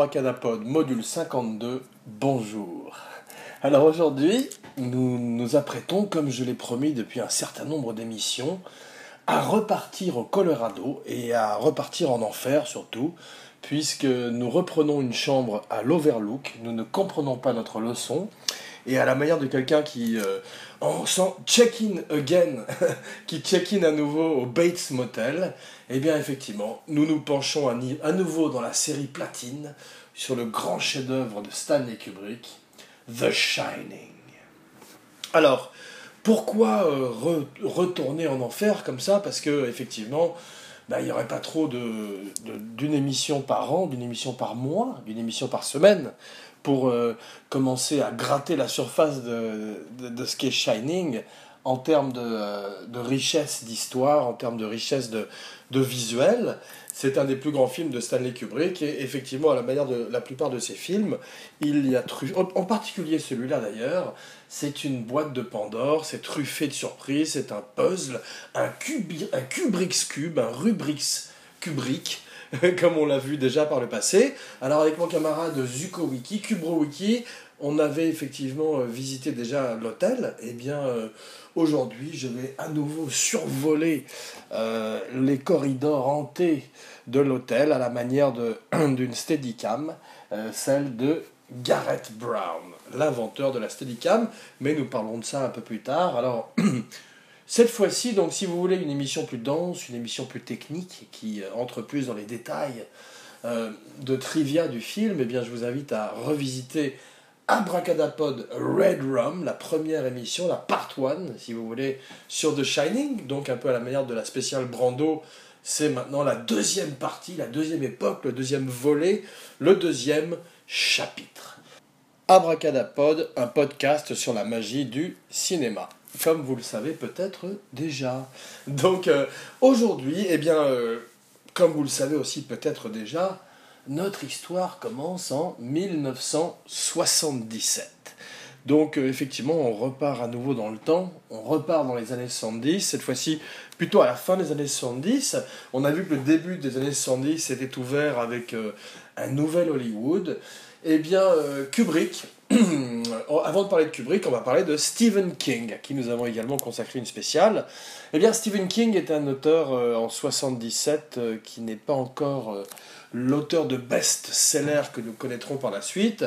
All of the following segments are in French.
Abracadapod, module 52, bonjour. Alors aujourd'hui, nous nous apprêtons, comme je l'ai promis depuis un certain nombre d'émissions, à repartir au Colorado et à repartir en enfer surtout, puisque nous reprenons une chambre à l'Overlook, nous ne comprenons pas notre leçon, et à la manière de quelqu'un qui, euh, en sent check-in again, qui check-in à nouveau au Bates Motel, eh bien effectivement, nous nous penchons à, nouveau dans la série Platine sur le grand chef-d'œuvre de Stanley Kubrick, The Shining. Alors, pourquoi euh, retourner en enfer comme ça? Parce que effectivement, bah, il n'y aurait pas trop d'une de, émission par an, d'une émission par mois, d'une émission par semaine pour euh, commencer à gratter la surface de, de, ce qu'est Shining en termes de, euh, de richesse d'histoire, en termes de richesse de, de visuel. C'est un des plus grands films de Stanley Kubrick et effectivement, à la manière de la plupart de ses films, il y a truffé, en particulier celui-là d'ailleurs, c'est une boîte de Pandore, c'est truffé de surprises, c'est un puzzle, un, un Kubrick's Cube, un Rubrix Kubrick, comme on l'a vu déjà par le passé. Alors avec mon camarade Zuko Wiki, Kubro Wiki, on avait effectivement euh, visité déjà l'hôtel. Eh bien euh, aujourd'hui, je vais à nouveau survoler euh, les corridors hantés de l'hôtel à la manière d'une Steadicam, celle de Garrett Brown, l'inventeur de la Steadicam. Mais nous parlons de ça un peu plus tard. Alors Cette fois-ci, donc, si vous voulez une émission plus dense, une émission plus technique, qui euh, entre plus dans les détails euh, de trivia du film, eh bien, je vous invite à revisiter Abracadapod Red Rum, la première émission, la part 1, si vous voulez, sur The Shining, donc un peu à la manière de la spéciale Brando. C'est maintenant la deuxième partie, la deuxième époque, le deuxième volet, le deuxième chapitre. Abracadapod, un podcast sur la magie du cinéma comme vous le savez peut-être déjà. Donc euh, aujourd'hui, eh bien, euh, comme vous le savez aussi peut-être déjà, notre histoire commence en 1977. Donc euh, effectivement, on repart à nouveau dans le temps, on repart dans les années 70, cette fois-ci plutôt à la fin des années 70. On a vu que le début des années 70 était ouvert avec un nouvel Hollywood. Eh bien, Kubrick, Oh, avant de parler de Kubrick, on va parler de Stephen King, à qui nous avons également consacré une spéciale. Eh bien, Stephen King est un auteur euh, en 77 euh, qui n'est pas encore euh, l'auteur de best-sellers que nous connaîtrons par la suite.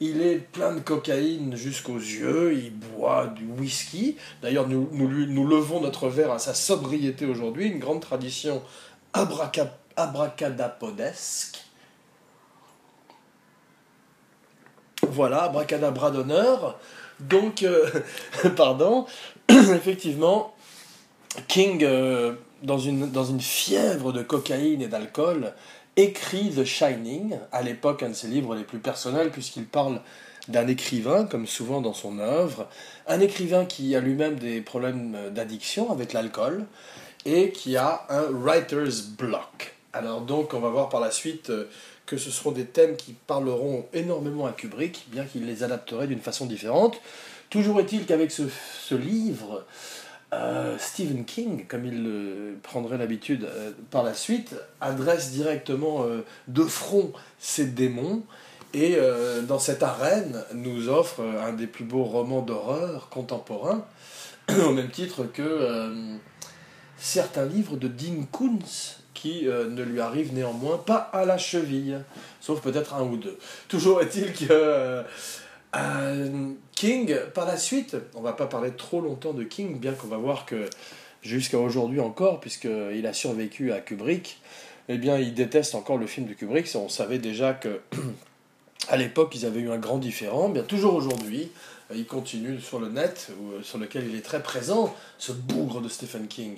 Il est plein de cocaïne jusqu'aux yeux, il boit du whisky. D'ailleurs, nous, nous, levons notre verre à sa sobriété aujourd'hui, une grande tradition abracadapodesque. Voilà, bracadabra d'honneur. Donc, euh, pardon, effectivement, King, euh, dans, une, dans une fièvre de cocaïne et d'alcool, écrit The Shining, à l'époque un de ses livres les plus personnels, puisqu'il parle d'un écrivain, comme souvent dans son œuvre, un écrivain qui a lui-même des problèmes d'addiction avec l'alcool, et qui a un writer's block. Alors donc, on va voir par la suite euh, que ce seront des thèmes qui parleront énormément à Kubrick, bien qu'il les adapterait d'une façon différente. Toujours est-il qu'avec ce, livre, euh, Stephen King, comme il prendrait l'habitude euh, par la suite, adresse directement euh, de front ses démons et dans cette arène nous offre un des plus beaux romans d'horreur contemporains, au même titre que certains livres de Dean Koontz, qui euh, ne lui arrive néanmoins pas à la cheville, sauf peut-être un ou deux. Toujours est-il que euh, euh, King, par la suite, on va pas parler trop longtemps de King, bien qu'on va voir que jusqu'à aujourd'hui encore, puisqu'il a survécu à Kubrick, eh bien il déteste encore le film de Kubrick. On savait déjà que à l'époque ils avaient eu un grand différent, bien toujours aujourd'hui. Il continue sur le net, sur lequel il est très présent, ce bougre de Stephen King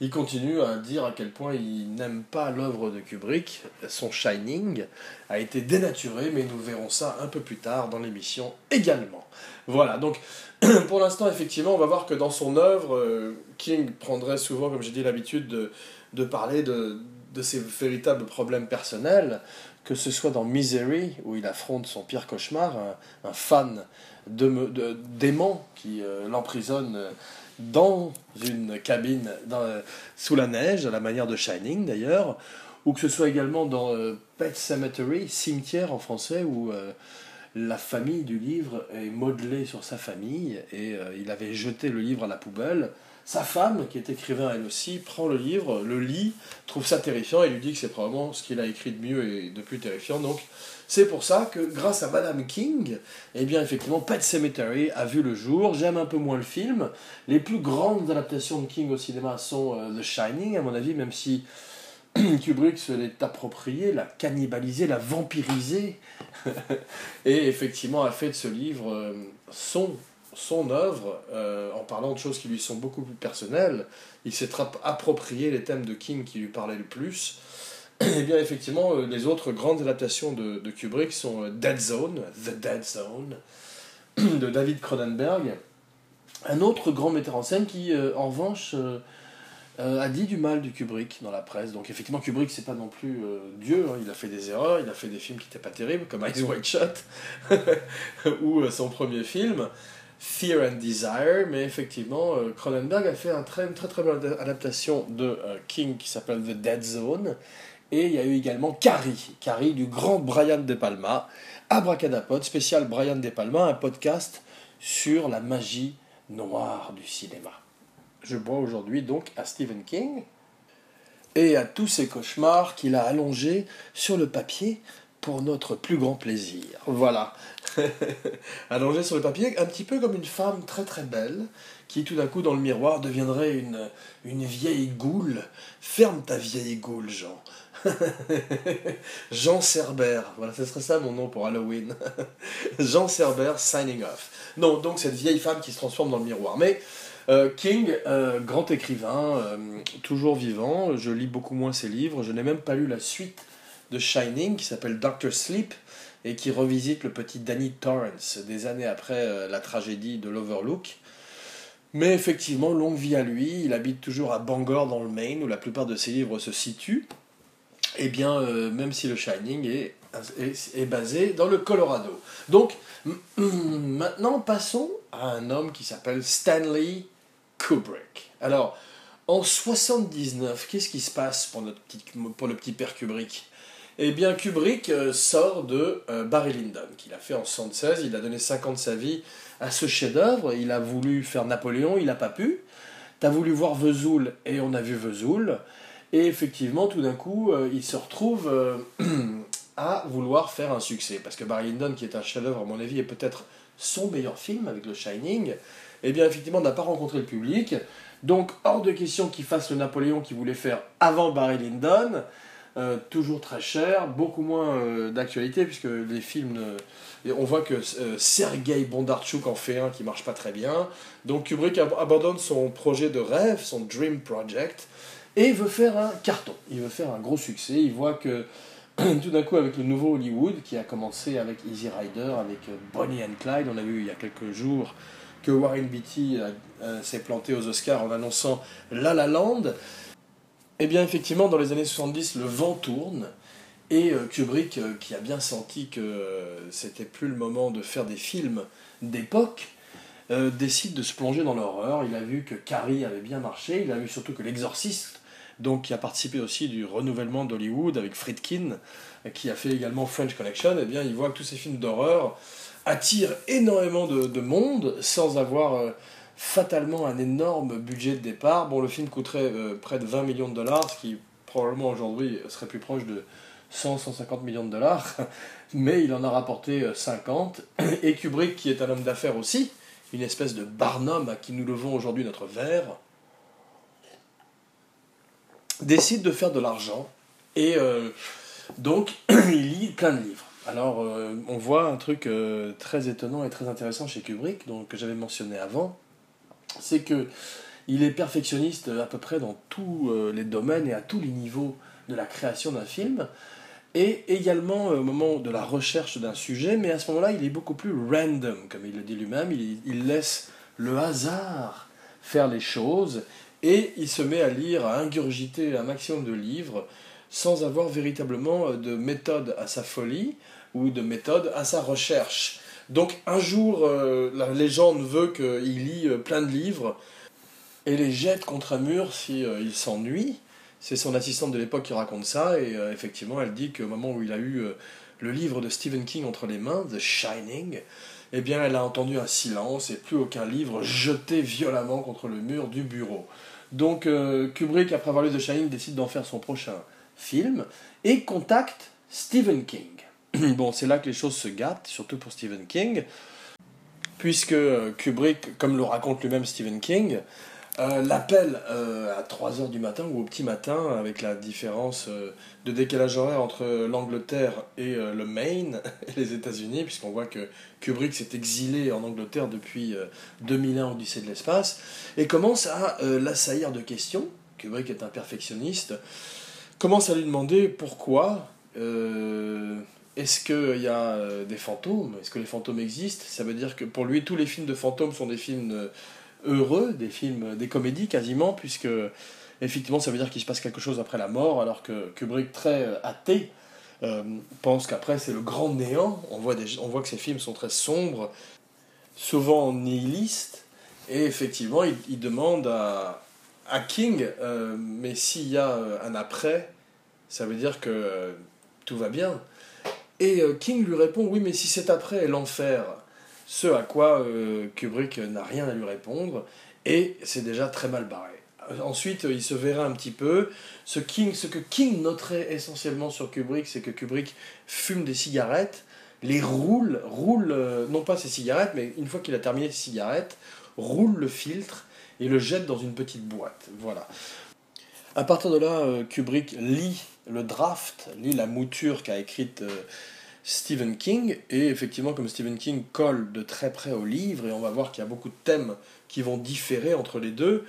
il continue à dire à quel point il n'aime pas l'œuvre de Kubrick. Son Shining a été dénaturé, mais nous verrons ça un peu plus tard dans l'émission également. Voilà, donc pour l'instant, effectivement, on va voir que dans son œuvre, euh, King prendrait souvent, comme j'ai dit, l'habitude de, parler de ses véritables problèmes personnels, que ce soit dans Misery, où il affronte son pire cauchemar, un, fan de, d'aimant qui euh, l'emprisonne dans une cabine dans, sous la neige, à la manière de Shining d'ailleurs, ou que ce soit également dans Pet Cemetery, Cimetière en français, où la famille du livre est modelée sur sa famille, et il avait jeté le livre à la poubelle. Sa femme, qui est écrivain elle aussi, prend le livre, le lit, trouve ça terrifiant et lui dit que c'est probablement ce qu'il a écrit de mieux et de plus terrifiant. Donc c'est pour ça que grâce à Madame King, eh bien effectivement Pet Cemetery a vu le jour. J'aime un peu moins le film. Les plus grandes adaptations de King au cinéma sont euh, The Shining, à mon avis, même si Kubrick se l'est approprié, l'a cannibalisé, l'a vampirisé, et effectivement a fait de ce livre euh, son son œuvre, euh, en parlant de choses qui lui sont beaucoup plus personnelles, il s'est approprié les thèmes de King qui lui parlaient le plus. Et eh bien effectivement, euh, les autres grandes adaptations de, Kubrick sont euh, Dead Zone, The Dead Zone, de David Cronenberg, un autre grand metteur en scène qui, en revanche, a dit du mal du Kubrick dans la presse. Donc effectivement, Kubrick, c'est pas non plus Dieu, hein. il a fait des erreurs, il a fait des films qui n'étaient pas terribles, comme Eyes White Shut, ou son premier film. Fear and Desire, mais effectivement, euh, Cronenberg a fait une très, très très belle adaptation de euh, King qui s'appelle The Dead Zone, et il y a eu également Carrie, Carrie du grand Brian De Palma, Abracadapod, spécial Brian De Palma, un podcast sur la magie noire du cinéma. Je bois aujourd'hui donc à Stephen King et à tous ces cauchemars qu'il a allongés sur le papier pour notre plus grand plaisir. Voilà. Allongé sur le papier, un petit peu comme une femme très très belle, qui tout d'un coup dans le miroir deviendrait une, une vieille goule. Ferme ta vieille goule, Jean. Jean Cerber, voilà, ce serait ça mon nom pour Halloween. Jean Cerber signing off. Non, donc cette vieille femme qui se transforme dans le miroir. Mais euh, King, euh, grand écrivain, euh, toujours vivant, je lis beaucoup moins ses livres, je n'ai même pas lu la suite de Shining qui s'appelle Doctor Sleep et qui revisite le petit Danny Torrance des années après la tragédie de l'Overlook. Mais effectivement, longue vie à lui, il habite toujours à Bangor dans le Maine où la plupart de ses livres se situent. Eh bien, euh, même si le Shining est, est, basé dans le Colorado. Donc, maintenant, passons à un homme qui s'appelle Stanley Kubrick. Alors, en 79, qu'est-ce qui se passe pour, notre petit, pour le petit père Kubrick? Eh bien, Kubrick euh, sort de euh, Barry Lyndon, qu'il a fait en 76. Il a donné 5 ans de sa vie à ce chef-d'œuvre. Il a voulu faire Napoléon, il n'a pas pu. Tu as voulu voir Vesoul, et on a vu Vesoul. Et effectivement, tout d'un coup, euh, il se retrouve à vouloir faire un succès. Parce que Barry Lyndon, qui est un chef-d'œuvre, à mon avis, est peut-être son meilleur film avec le Shining, eh bien, effectivement, n'a pas rencontré le public. Donc, hors de question qu'il fasse le Napoléon qu'il voulait faire avant Barry Lyndon. Euh, toujours très cher, beaucoup moins euh, d'actualité, puisque les films. on voit que euh, Sergei Bondarchuk en fait un qui marche pas très bien. Donc Kubrick abandonne son projet de rêve, son Dream Project, et veut faire un carton. Il veut faire un gros succès. Il voit que tout d'un coup, avec le nouveau Hollywood, qui a commencé avec Easy Rider, avec Bonnie and Clyde, on a vu il y a quelques jours que Warren Beatty s'est planté aux Oscars en annonçant La La Land. Eh bien, effectivement, dans les années 70, le vent tourne. Et euh, Kubrick, euh, qui a bien senti que euh, c'était plus le moment de faire des films d'époque, décide de se plonger dans l'horreur. Il a vu que Carrie avait bien marché, il a vu surtout que L'Exorciste, donc qui a participé aussi du renouvellement d'Hollywood avec Friedkin, qui a fait également French Connection, eh bien, il voit que tous ces films d'horreur attirent énormément de, monde sans avoir fatalement un énorme budget de départ. Bon, le film coûterait euh, près de 20 millions de dollars, ce qui probablement aujourd'hui serait plus proche de 100-150 millions de dollars, mais il en a rapporté 50. Euh, Et Kubrick, qui est un homme d'affaires aussi, une espèce de Barnum à qui nous levons aujourd'hui notre verre, décide de faire de l'argent et euh, donc il lit plein de livres. Alors on voit un truc très étonnant et très intéressant chez Kubrick, donc, que j'avais mentionné avant, c'est que il est perfectionniste à peu près dans tous euh, les domaines et à tous les niveaux de la création d'un film, et également euh, au moment de la recherche d'un sujet, mais à ce moment-là, il est beaucoup plus random, comme il le dit lui-même, il, laisse le hasard faire les choses, et il se met à lire, à ingurgiter un maximum de livres, sans avoir véritablement euh, de méthode à sa folie, ou de méthode à sa recherche. Donc un jour, euh, la légende veut qu'il lit euh, plein de livres et les jette contre un mur si il s'ennuie, C'est son assistante de l'époque qui raconte ça, et effectivement, elle dit qu'au moment où il a eu le livre de Stephen King entre les mains, The Shining, eh bien, elle a entendu un silence et plus aucun livre jeté violemment contre le mur du bureau. Donc, Kubrick, après avoir lu The Shining, décide d'en faire son prochain film et contacte Stephen King. bon, c'est là que les choses se gâtent, surtout pour Stephen King, puisque euh, Kubrick, comme le raconte lui-même Stephen King, euh, l'appelle euh, à 3h du matin ou au petit matin, avec la différence de décalage horaire entre l'Angleterre et le Maine, et les États-Unis, puisqu'on voit que Kubrick s'est exilé en Angleterre depuis 2001 Odyssée de l'espace, et commence à l'assaillir de questions. Kubrick est un perfectionniste, commence à lui demander pourquoi est-ce qu'il y a euh, des fantômes? Est-ce que les fantômes existent? Ça veut dire que pour lui, tous les films de fantômes sont des films euh, heureux, des films, des comédies quasiment, puisque effectivement, ça veut dire qu'il se passe quelque chose après la mort, alors que Kubrick, très euh, athée, pense qu'après c'est le grand néant. On voit, on voit que ces films sont très sombres, souvent nihilistes, et effectivement, il, demande à, à King, mais s'il y a un après, ça veut dire que tout va bien? Et euh, King lui répond Oui, mais si c'est après l'enfer, ce à quoi euh, Kubrick n'a rien à lui répondre, et c'est déjà très mal barré. Ensuite, il se verra un petit peu. Ce, King, ce que King noterait essentiellement sur Kubrick, c'est que Kubrick fume des cigarettes, les roule, roule, euh, non pas ses cigarettes, mais une fois qu'il a terminé ses cigarettes, roule le filtre et le jette dans une petite boîte. Voilà. À partir de là, Kubrick lit le draft, lit la mouture qu'a écrite Stephen King, et effectivement, comme Stephen King colle de très près au livre, et on va voir qu'il y a beaucoup de thèmes qui vont différer entre les deux,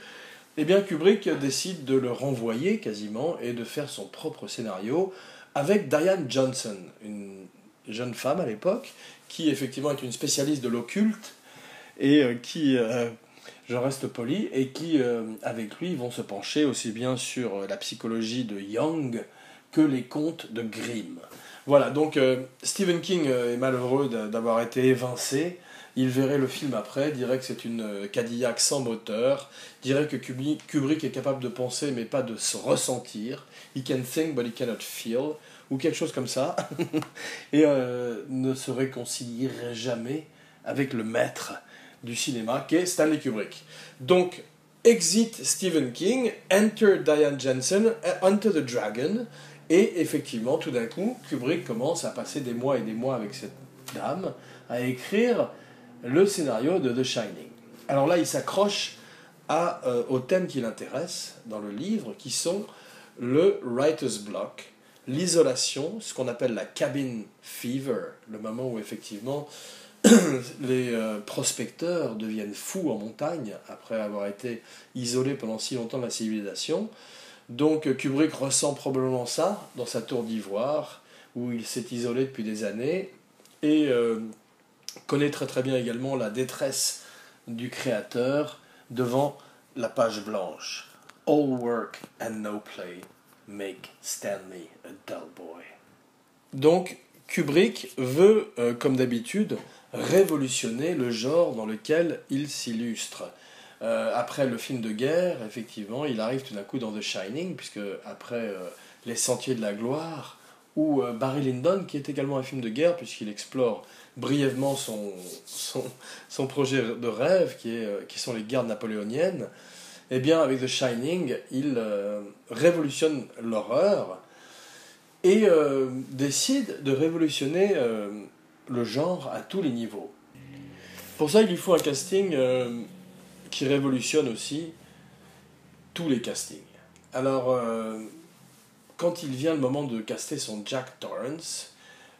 eh bien Kubrick décide de le renvoyer quasiment et de faire son propre scénario avec Diane Johnson, une jeune femme à l'époque, qui effectivement est une spécialiste de l'occulte, et euh, qui, euh, je reste poli, et qui, euh, avec lui, vont se pencher aussi bien sur la psychologie de Young que les contes de Grimm. Voilà, donc euh, Stephen King euh, est malheureux d'avoir été évincé. Il verrait le film après, dirait que c'est une euh, Cadillac sans moteur, dirait que Kubrick est capable de penser mais pas de se ressentir. He can think but he cannot feel, ou quelque chose comme ça, et ne se réconcilierait jamais avec le maître du cinéma qui est Stanley Kubrick. Donc, exit Stephen King, enter Diane Jensen, Enter the Dragon, et effectivement, tout d'un coup, Kubrick commence à passer des mois et des mois avec cette dame à écrire le scénario de The Shining. Alors là, il s'accroche euh, aux thèmes qui l'intéressent dans le livre, qui sont le writer's block, l'isolation, ce qu'on appelle la cabin fever, le moment où effectivement les euh, prospecteurs deviennent fous en montagne après avoir été isolés pendant si longtemps de la civilisation. Donc Kubrick ressent probablement ça dans sa tour d'ivoire, où il s'est isolé depuis des années, et euh, connaît très très bien également la détresse du créateur devant la page blanche. All work and no play make Stanley a dull boy. Donc Kubrick veut, euh, comme d'habitude, révolutionner le genre dans lequel il s'illustre. Euh, après le film de guerre, effectivement, il arrive tout d'un coup dans The Shining, puisque après euh, Les Sentiers de la Gloire, ou euh, Barry Lyndon, qui est également un film de guerre, puisqu'il explore brièvement son, son, son, projet de rêve, qui, est, qui sont les guerres napoléoniennes, eh bien, avec The Shining, il révolutionne l'horreur et décide de révolutionner le genre à tous les niveaux. Pour ça, il lui faut un casting qui révolutionne aussi tous les castings. Alors, euh, quand il vient le moment de caster son Jack Torrance,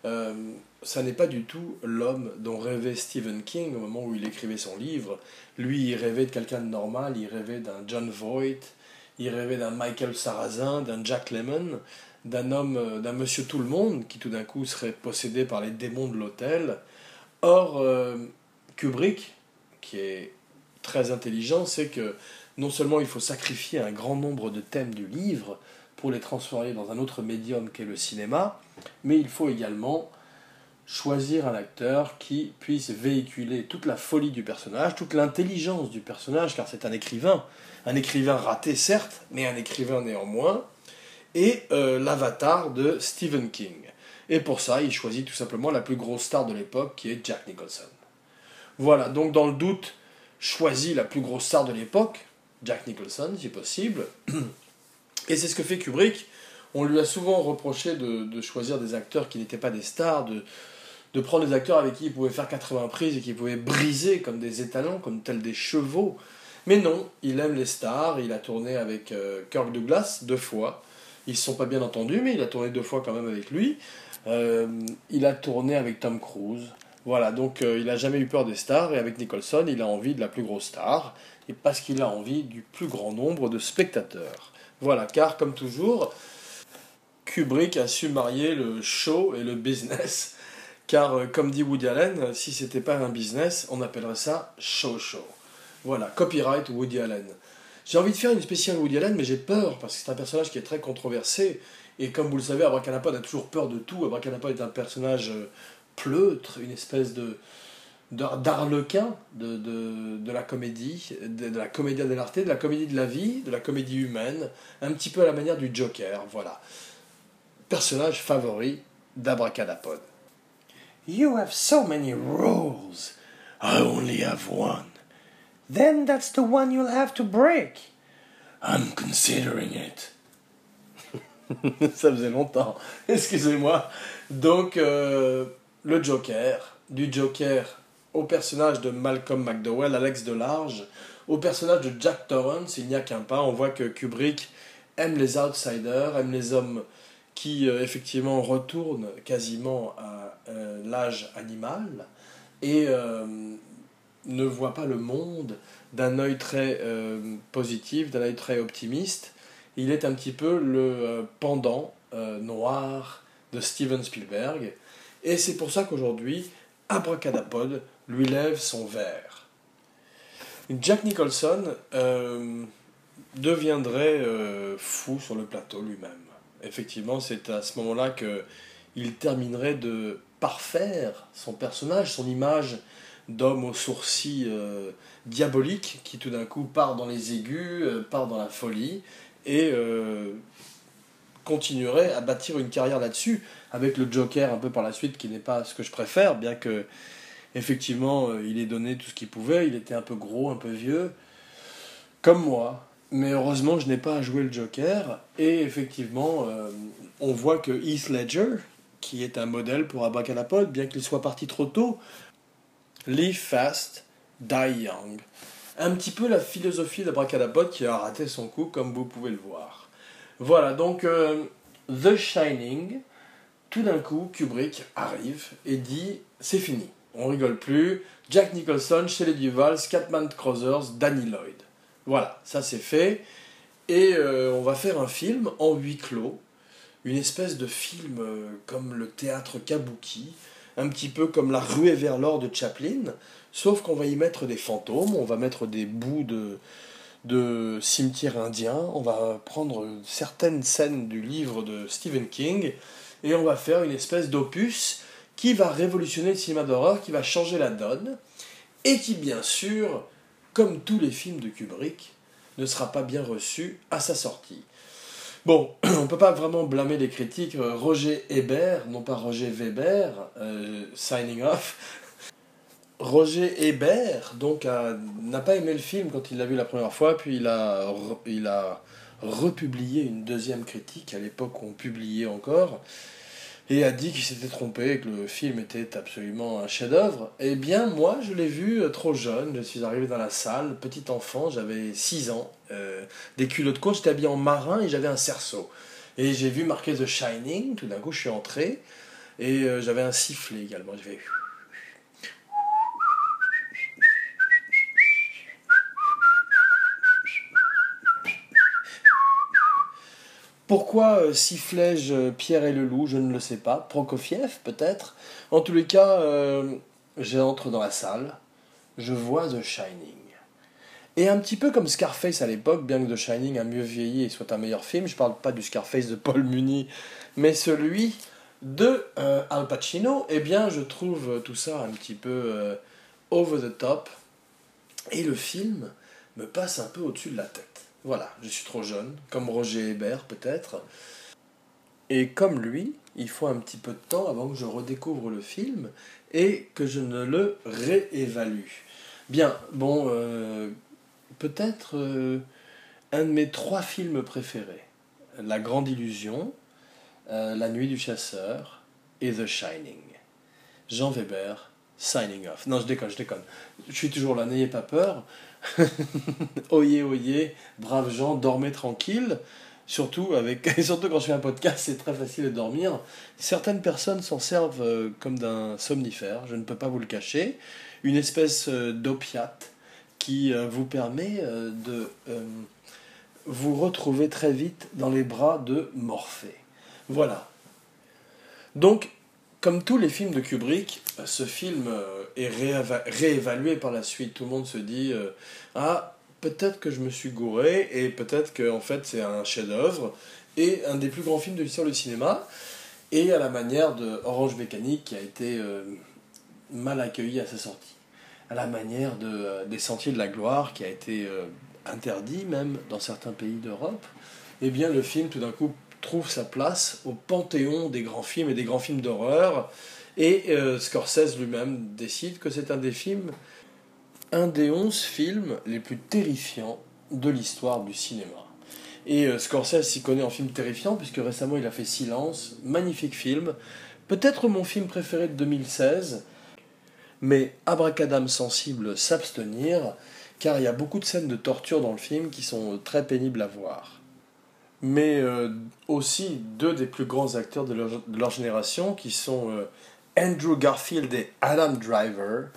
euh, ça n'est pas du tout l'homme dont rêvait Stephen King au moment où il écrivait son livre. Lui, il rêvait de quelqu'un de normal, il rêvait d'un John Voight, il rêvait d'un Michael Sarrazin, d'un Jack Lemmon, d'un homme, euh, d'un monsieur tout le monde qui tout d'un coup serait possédé par les démons de l'hôtel. Or, Kubrick, qui est très intelligent, c'est que non seulement il faut sacrifier un grand nombre de thèmes du livre pour les transformer dans un autre médium qu'est le cinéma, mais il faut également choisir un acteur qui puisse véhiculer toute la folie du personnage, toute l'intelligence du personnage, car c'est un écrivain, un écrivain raté certes, mais un écrivain néanmoins, et euh, l'avatar de Stephen King. Et pour ça, il choisit tout simplement la plus grosse star de l'époque, qui est Jack Nicholson. Voilà, donc dans le doute, choisit la plus grosse star de l'époque, Jack Nicholson, si possible. Et c'est ce que fait Kubrick. On lui a souvent reproché de, choisir des acteurs qui n'étaient pas des stars, de, de prendre des acteurs avec qui il pouvait faire 80 prises et qui pouvaient briser comme des étalons, comme tels des chevaux. Mais non, il aime les stars, il a tourné avec euh, Kirk Douglas deux fois. Ils ne se sont pas bien entendus, mais il a tourné deux fois quand même avec lui. Euh, il a tourné avec Tom Cruise. Voilà, donc euh, il n'a jamais eu peur des stars, et avec Nicholson, il a envie de la plus grosse star, et parce qu'il a envie du plus grand nombre de spectateurs. Voilà, car comme toujours, Kubrick a su marier le show et le business, car euh, comme dit Woody Allen, si c'était pas un business, on appellerait ça show show. Voilà, copyright Woody Allen. J'ai envie de faire une spéciale Woody Allen, mais j'ai peur, parce que c'est un personnage qui est très controversé, et comme vous le savez, Abracadapod a toujours peur de tout. Abracadapod est un personnage euh, pleutre, une espèce de d'arlequin de, de, de, la comédie, de, de la comédie dell'arte, de la comédie de la vie, de la comédie humaine, un petit peu à la manière du Joker, voilà. Personnage favori d'Abracadapod. You have so many rules. I only have one. Then that's the one you'll have to break. I'm considering it. Ça faisait longtemps. Excusez-moi. Donc, euh, le Joker, du Joker au personnage de Malcolm McDowell, Alex Delarge, au personnage de Jack Torrance, il n'y a qu'un pas. On voit que Kubrick aime les outsiders, aime les hommes qui euh, effectivement retournent quasiment à euh, l'âge animal et euh, ne voit pas le monde d'un œil très positif, d'un œil très optimiste. Il est un petit peu le pendant noir de Steven Spielberg. Et c'est pour ça qu'aujourd'hui, Abracadapod lui lève son verre. Jack Nicholson euh, deviendrait euh, fou sur le plateau lui-même. Effectivement, c'est à ce moment-là qu'il terminerait de parfaire son personnage, son image d'homme aux sourcils euh, diaboliques qui tout d'un coup part dans les aigus, part dans la folie et continuerait à bâtir une carrière là-dessus avec le Joker un peu par la suite qui n'est pas ce que je préfère, bien que effectivement euh, il ait donné tout ce qu'il pouvait, il était un peu gros, un peu vieux, comme moi. Mais heureusement je n'ai pas à jouer le Joker, et effectivement euh, on voit que Heath Ledger, qui est un modèle pour Abracadapod, bien qu'il soit parti trop tôt, live fast, die young. Un petit peu la philosophie d'Abracadapod qui a raté son coup, comme vous pouvez le voir. Voilà, donc euh, The Shining, tout d'un coup, Kubrick arrive et dit c'est fini, on rigole plus. Jack Nicholson, Shelley Duvall, Scatman Crothers, Danny Lloyd. Voilà, ça c'est fait. Et euh, on va faire un film en huis clos, une espèce de film euh, comme le théâtre kabuki, un petit peu comme la ruée vers l'or de Chaplin, sauf qu'on va y mettre des fantômes, on va mettre des bouts de, de cimetière indien, on va prendre certaines scènes du livre de Stephen King, et on va faire une espèce d'opus qui va révolutionner le cinéma d'horreur, qui va changer la donne, et qui, bien sûr, comme tous les films de Kubrick, ne sera pas bien reçu à sa sortie. Bon, on ne peut pas vraiment blâmer les critiques. Roger Hébert, non pas Roger Weber, euh, signing off. Roger Hébert, donc, n'a pas aimé le film quand il l'a vu la première fois, puis il a, il a republié une deuxième critique à l'époque on publiait encore et a dit qu'il s'était trompé, que le film était absolument un chef-d'œuvre. Eh bien, moi, je l'ai vu euh, trop jeune. Je suis arrivé dans la salle, petit enfant, j'avais 6 ans, euh, des culottes courtes, j'étais habillé en marin et j'avais un cerceau. Et j'ai vu marqué The Shining, tout d'un coup, je suis entré, et euh, j'avais un sifflet également. Pourquoi euh, sifflais-je euh, Pierre et le loup Je ne le sais pas. Prokofiev, peut-être. En tous les cas, euh, j'entre dans la salle, je vois The Shining. Et un petit peu comme Scarface à l'époque, bien que The Shining a mieux vieilli et soit un meilleur film, je parle pas du Scarface de Paul Muni, mais celui de Al Pacino, eh bien je trouve tout ça un petit peu over the top. Et le film me passe un peu au-dessus de la tête. Voilà, je suis trop jeune, comme Roger Hébert peut-être. Et comme lui, il faut un petit peu de temps avant que je redécouvre le film et que je ne le réévalue. Bien, bon, euh, peut-être euh, un de mes trois films préférés. La Grande Illusion, euh, La Nuit du Chasseur et The Shining. Jean Weber, signing off. Non, je déconne, je déconne. Je suis toujours là, n'ayez pas peur. oyez, oyez, braves gens, dormez tranquille. Surtout, avec, surtout quand je fais un podcast, c'est très facile de dormir. Certaines personnes s'en servent euh, comme d'un somnifère, je ne peux pas vous le cacher. Une espèce euh, d'opiate qui euh, vous permet de vous retrouver très vite dans les bras de Morphée. Voilà. Donc, comme tous les films de Kubrick, ce film est réévalué par la suite. Tout le monde se dit Ah, peut-être que je me suis gouré et peut-être que en fait c'est un chef-d'œuvre et un des plus grands films de l'histoire du cinéma et à la manière de Orange Mécanique qui a été euh, mal accueilli à sa sortie, à la manière de euh, des Sentiers de la Gloire qui a été euh, interdit même dans certains pays d'Europe. Et eh bien le film tout d'un coup trouve sa place au panthéon des grands films et des grands films d'horreur et Scorsese lui-même décide que c'est un des films un des onze films les plus terrifiants de l'histoire du cinéma. Et euh, Scorsese s'y connaît en film terrifiant, puisque récemment il a fait Silence, magnifique film, peut-être mon film préféré de 2016, mais abracadam sensible s'abstenir, car il y a beaucoup de scènes de torture dans le film qui sont très pénibles à voir. Mais euh, aussi deux des plus grands acteurs de leur, génération, qui sont euh, Andrew Garfield et Adam Driver,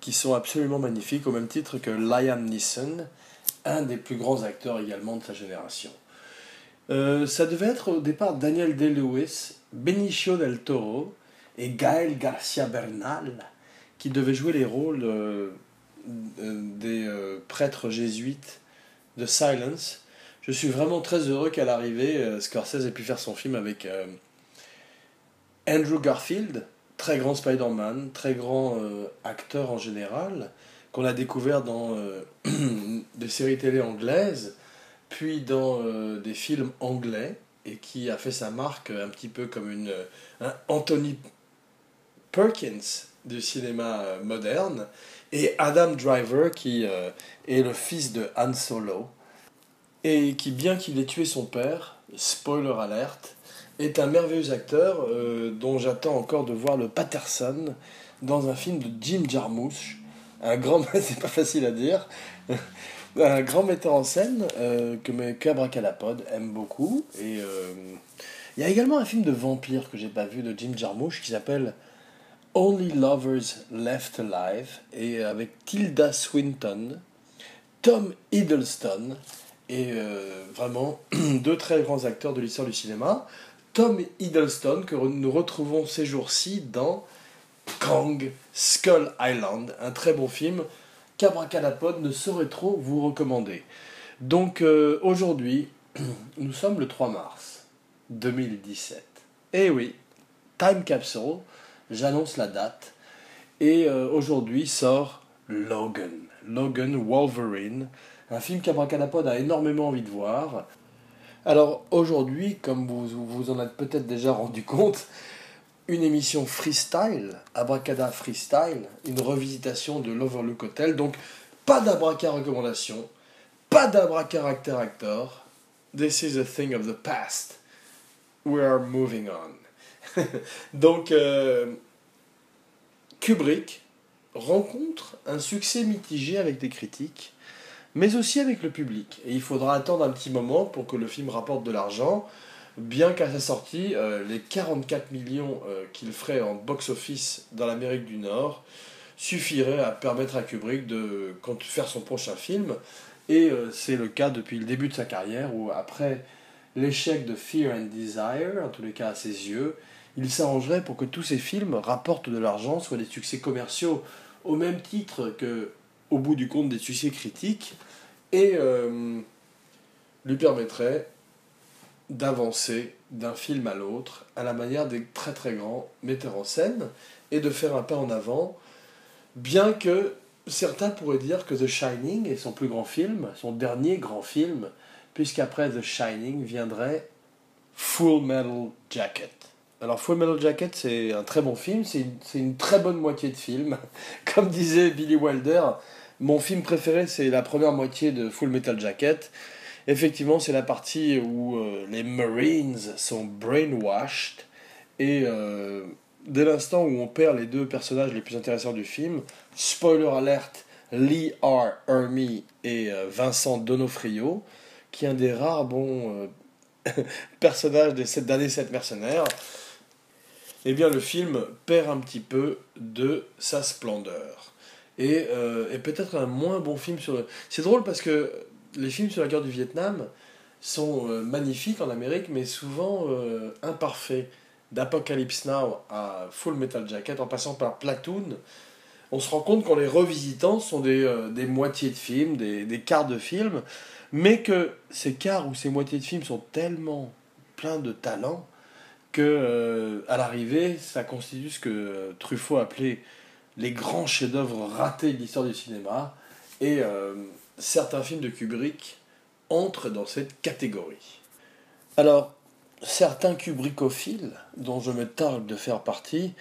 qui sont absolument magnifiques, au même titre que Liam Neeson, un des plus grands acteurs également de sa génération. Euh, ça devait être au départ Daniel Day-Lewis, Benicio del Toro et Gael Garcia Bernal qui devaient jouer les rôles des prêtres jésuites de Silence. Je suis vraiment très heureux qu'à l'arrivée, Scorsese ait pu faire son film avec Andrew Garfield, très grand Spider-Man, très grand euh, acteur en général, qu'on a découvert dans euh, des séries télé anglaises, puis dans euh, des films anglais, et qui a fait sa marque un petit peu comme une, un Anthony Perkins du cinéma moderne, et Adam Driver, qui est le fils de Han Solo, et qui, bien qu'il ait tué son père, spoiler alerte, est un merveilleux acteur euh, dont j'attends encore de voir le Patterson dans un film de Jim Jarmusch, un grand, c'est pas facile à dire, un grand metteur en scène euh, que mes Cabracalapod aime beaucoup. Et euh, il y a également un film de vampire que j'ai pas vu de Jim Jarmusch qui s'appelle Only Lovers Left Alive. Et avec Tilda Swinton, Tom Hiddleston et vraiment deux très grands acteurs de l'histoire du cinéma. Tom Hiddleston que nous retrouvons ces jours-ci dans Kang Skull Island, un très bon film qu'Abracadapod ne saurait trop vous recommander. Donc euh, aujourd'hui, nous sommes le 3 mars 2017. Eh oui, Time Capsule, j'annonce la date. Et euh, aujourd'hui sort Logan, Logan Wolverine, un film qu'Abracadapod a énormément envie de voir. Alors aujourd'hui, comme vous vous en êtes peut-être déjà rendu compte, une émission freestyle, Abracada Freestyle, une revisitation de l'Overlook Hotel. Donc pas d'abraca recommandation, pas d'abraca actor. This is a thing of the past. We are moving on. Donc euh, Kubrick rencontre un succès mitigé avec des critiques mais aussi avec le public. Et il faudra attendre un petit moment pour que le film rapporte de l'argent, bien qu'à sa sortie, euh, les 44 millions euh, qu'il ferait en box-office dans l'Amérique du Nord suffiraient à permettre à Kubrick de faire son prochain film. Et euh, c'est le cas depuis le début de sa carrière, où après l'échec de Fear and Desire, en tous les cas à ses yeux, il s'arrangerait pour que tous ces films rapportent de l'argent, soient des succès commerciaux, au même titre que au bout du compte des succès critiques et euh, lui permettrait d'avancer d'un film à l'autre à la manière des très très grands metteurs en scène et de faire un pas en avant, bien que certains pourraient dire que The Shining est son plus grand film, son dernier grand film, puisqu'après The Shining viendrait Full Metal Jacket. Alors Full Metal Jacket, c'est un très bon film, c'est une, une, très bonne moitié de film. Comme disait Billy Wilder, mon film préféré, c'est la première moitié de Full Metal Jacket. Effectivement, c'est la partie où euh, les Marines sont brainwashed et euh, dès l'instant où on perd les deux personnages les plus intéressants du film, spoiler alert, Lee R. Ermey et euh, Vincent Donofrio, qui est un des rares bons personnages des sept derniers sept mercenaires, eh bien le film perd un petit peu de sa splendeur. Et, et peut-être un moins bon film sur le... C'est drôle parce que les films sur la guerre du Vietnam sont euh, magnifiques en Amérique, mais souvent euh, imparfaits. D'Apocalypse Now à Full Metal Jacket, en passant par Platoon, on se rend compte qu'en les revisitant, ce sont des, euh, des moitiés de films, des, des, quarts de films, mais que ces quarts ou ces moitiés de films sont tellement pleins de talent que à l'arrivée, ça constitue ce que Truffaut appelait les grands chefs-d'œuvre ratés de l'histoire du cinéma. Et certains films de Kubrick entrent dans cette catégorie. Alors, certains Kubrickophiles, dont je me targue de faire partie,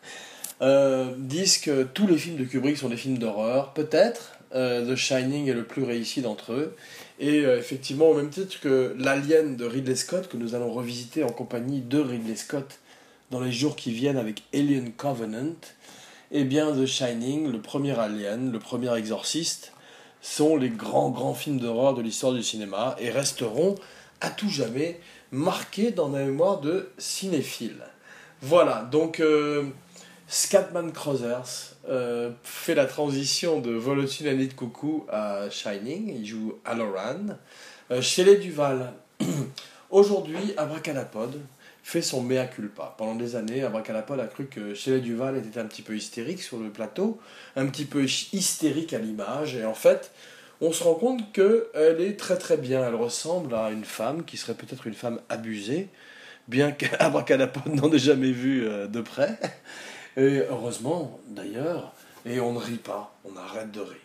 euh, disent que tous les films de Kubrick sont des films d'horreur. Peut-être, euh, The Shining est le plus réussi d'entre eux. Et euh, effectivement, au même titre que L'Alien de Ridley Scott, que nous allons revisiter en compagnie de Ridley Scott dans les jours qui viennent avec Alien Covenant, eh bien The Shining, le premier Alien, le premier exorciste, sont les grands, grands films d'horreur de l'histoire du cinéma et resteront à tout jamais marqués dans la mémoire de cinéphiles. Voilà, donc euh, Scatman Crothers euh, fait la transition de Volotune et de Coucou à Shining, il joue Aloran. Euh, chez les Duval, aujourd'hui, Abracadapod, fait son mea culpa. Pendant des années, Abracadapod a cru que Shelley Duval était un petit peu hystérique sur le plateau, un petit peu hystérique à l'image, et en fait, on se rend compte qu'elle est très très bien. Elle ressemble à une femme qui serait peut-être une femme abusée, bien qu'Abracadapod n'en ait jamais vu euh, de près. Et heureusement, d'ailleurs, et on ne rit pas, on arrête de rire.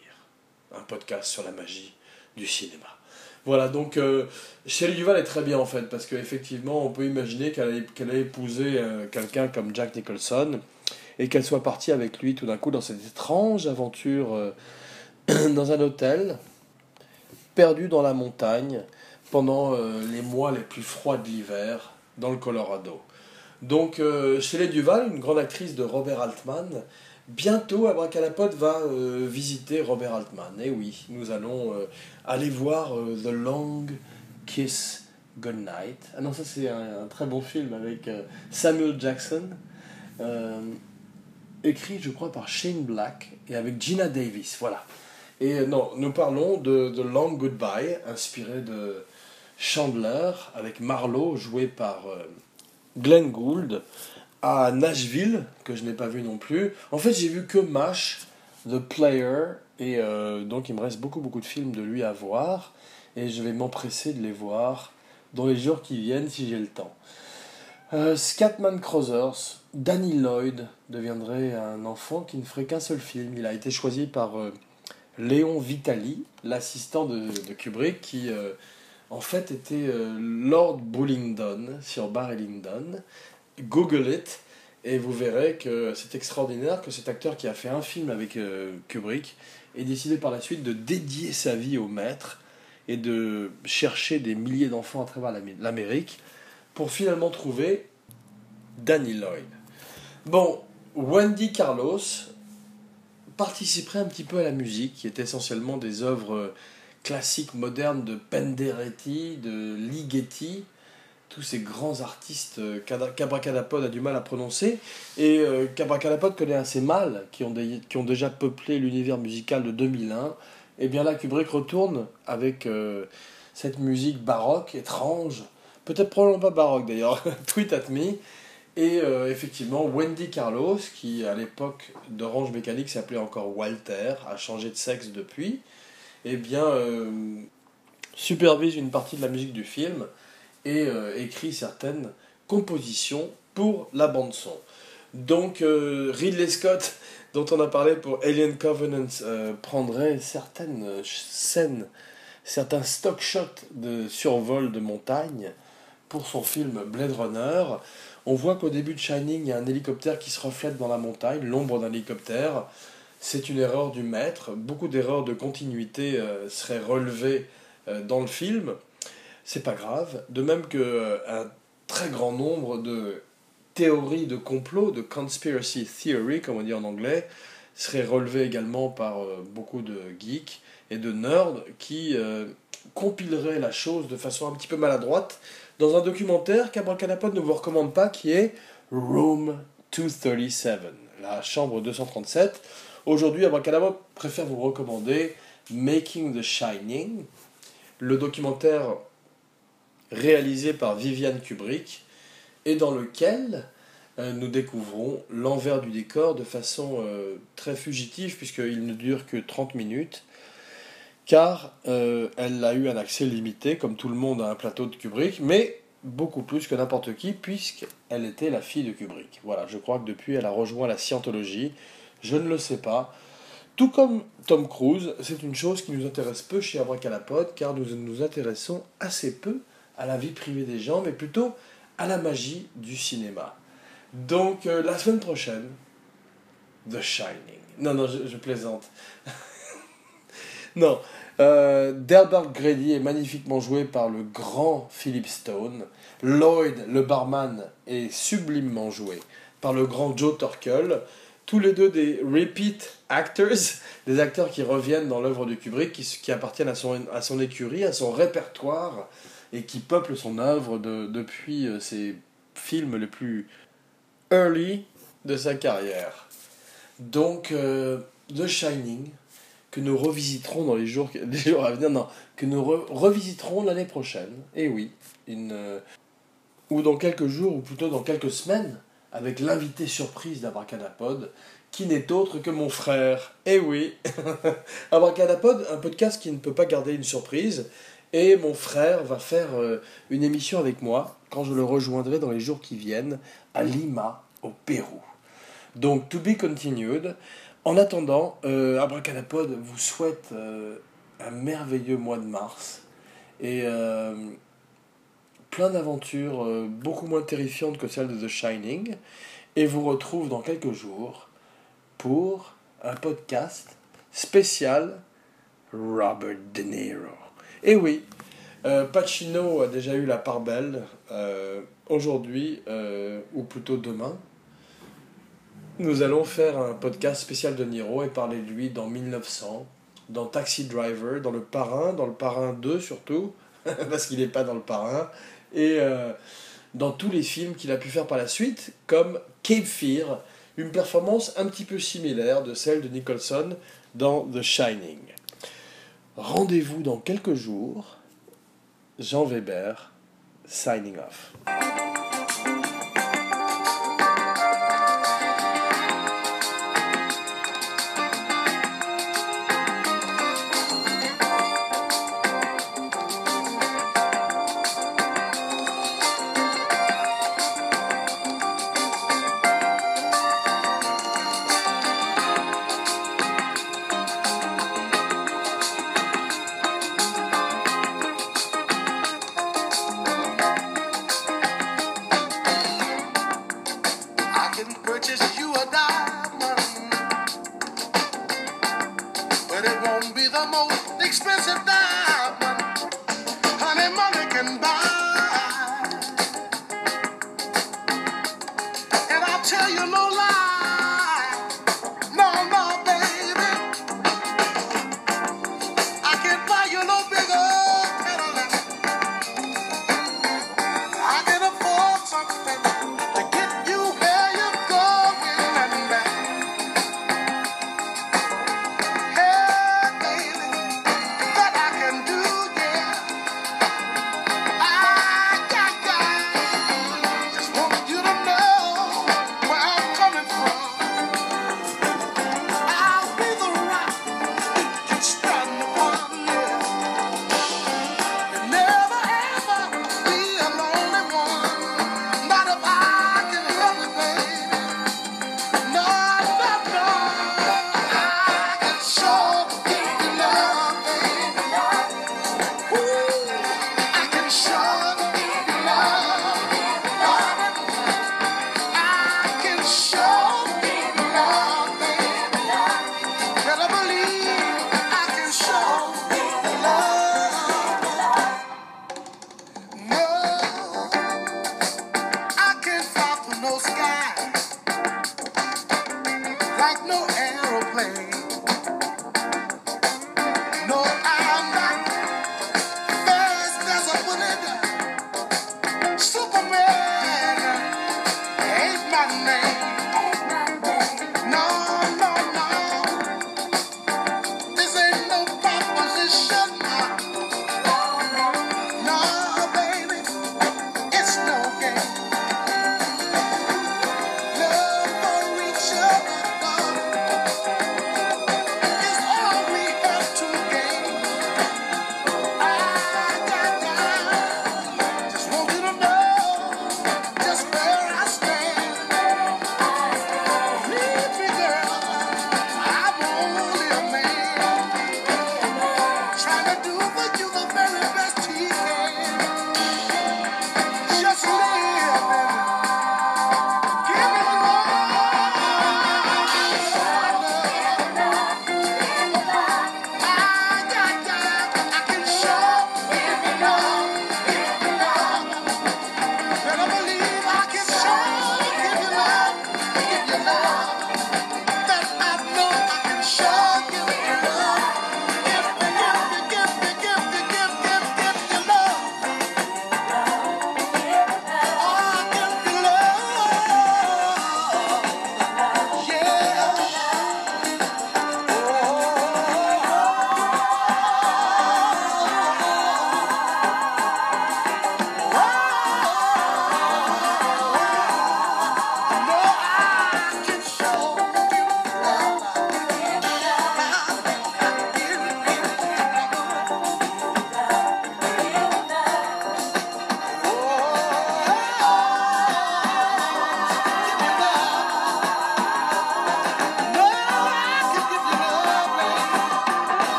Un podcast sur la magie du cinéma. Voilà, donc euh, Shelley Duval est très bien en fait, parce qu'effectivement, on peut imaginer qu'elle a, épousé euh, quelqu'un comme Jack Nicholson et qu'elle soit partie avec lui tout d'un coup dans cette étrange aventure euh, dans un hôtel, perdu dans la montagne, pendant les mois les plus froids de l'hiver, dans le Colorado. Donc, Shelley Duval, une grande actrice de Robert Altman, Bientôt, Abracadapod va euh, visiter Robert Altman. Et oui, nous allons euh, aller voir euh, The Long Kiss Goodnight. Ah non, ça c'est un, très bon film avec Samuel Jackson, écrit je crois par Shane Black et avec Gina Davis. Voilà. Et non, nous parlons de The Long Goodbye, inspiré de Chandler, avec Marlowe, joué par Glenn Gould à Nashville, que je n'ai pas vu non plus. En fait, j'ai vu que MASH, The Player, et euh, donc il me reste beaucoup beaucoup de films de lui à voir, et je vais m'empresser de les voir dans les jours qui viennent si j'ai le temps. Euh, Scatman Crothers, Danny Lloyd deviendrait un enfant qui ne ferait qu'un seul film. Il a été choisi par euh, Léon Vitali, l'assistant de, de, Kubrick, qui en fait était Lord Bullingdon sur Barry Lyndon, Google it et vous verrez que c'est extraordinaire que cet acteur qui a fait un film avec euh, Kubrick ait décidé par la suite de dédier sa vie au maître et de chercher des milliers d'enfants à travers l'Amérique pour finalement trouver Danny Lloyd. Bon, Wendy Carlos participerait un petit peu à la musique, qui est essentiellement des œuvres classiques modernes de Penderecki, de Ligeti, tous ces grands artistes euh, qu'Abracadapod a du mal à prononcer. Et euh, qu'Abracadapod connaît assez mal, qui ont, déjà peuplé l'univers musical de 2001. Et bien là, Kubrick retourne avec euh, cette musique baroque, étrange, peut-être probablement pas baroque d'ailleurs, Tweet at Me. Et effectivement, Wendy Carlos, qui à l'époque d'Orange Mécanique s'appelait encore Walter, a changé de sexe depuis, et bien supervise une partie de la musique du film et euh, écrit certaines compositions pour la bande son. Donc euh, Ridley Scott, dont on a parlé pour Alien Covenant, euh, prendrait certaines scènes, certains stock shots de survol de montagne pour son film Blade Runner. On voit qu'au début de Shining, il y a un hélicoptère qui se reflète dans la montagne, l'ombre d'un hélicoptère. C'est une erreur du maître. Beaucoup d'erreurs de continuité seraient relevées dans le film. C'est pas grave. De même que euh, un très grand nombre de théories de complot, de conspiracy theory, comme on dit en anglais, seraient relevées également par beaucoup de geeks et de nerds qui compileraient la chose de façon un petit peu maladroite dans un documentaire qu'Abracadapod ne vous recommande pas, qui est Room 237, la chambre 237. Aujourd'hui, Abracadapod préfère vous recommander Making the Shining, le documentaire réalisé par Viviane Kubrick, et dans lequel euh, nous découvrons l'envers du décor de façon euh, très fugitive, puisqu'il ne dure que 30 minutes car euh, elle a eu un accès limité, comme tout le monde à un plateau de Kubrick, mais beaucoup plus que n'importe qui, puisqu'elle était la fille de Kubrick. Voilà, je crois que depuis, elle a rejoint la scientologie. Je ne le sais pas. Tout comme Tom Cruise, c'est une chose qui nous intéresse peu chez Abracalapod, car nous nous intéressons assez peu à la vie privée des gens, mais plutôt à la magie du cinéma. Donc, euh, la semaine prochaine, The Shining. Non, non, je plaisante. non. Euh, Grady est magnifiquement joué par le grand Philip Stone. Lloyd, le barman, est sublimement joué par le grand Joe Torkel. Tous les deux des repeat actors, des acteurs qui reviennent dans l'œuvre de Kubrick, qui, appartiennent à son écurie, à son répertoire, et qui peuplent son œuvre depuis euh, ses films les plus early de sa carrière. Donc, euh, The Shining, que nous revisiterons dans les jours, les jours à venir, non, que nous revisiterons l'année prochaine. Et oui, une, euh, ou dans quelques jours, ou plutôt dans quelques semaines, avec l'invité surprise d'Abracadapod, qui n'est autre que mon frère. Et oui, Abracadapod, un podcast qui ne peut pas garder une surprise. Et mon frère va faire euh, une émission avec moi quand je le rejoindrai dans les jours qui viennent à Lima, au Pérou. Donc, to be continued. En attendant, euh, vous souhaite euh, un merveilleux mois de mars et euh, plein d'aventures beaucoup moins terrifiantes que celles de The Shining et vous retrouve dans quelques jours pour un podcast spécial Robert De Niro. Et oui, Pacino a déjà eu la part belle aujourd'hui, ou plutôt demain, nous allons faire un podcast spécial de Niro et parler de lui dans 1900, dans Taxi Driver, dans Le Parrain, dans Le Parrain 2 surtout, parce qu'il n'est pas dans Le Parrain, et euh, dans tous les films qu'il a pu faire par la suite, comme Cape Fear, une performance un petit peu similaire de celle de Nicholson dans The Shining. Rendez-vous dans quelques jours. Jean Weber, signing off. the most expensive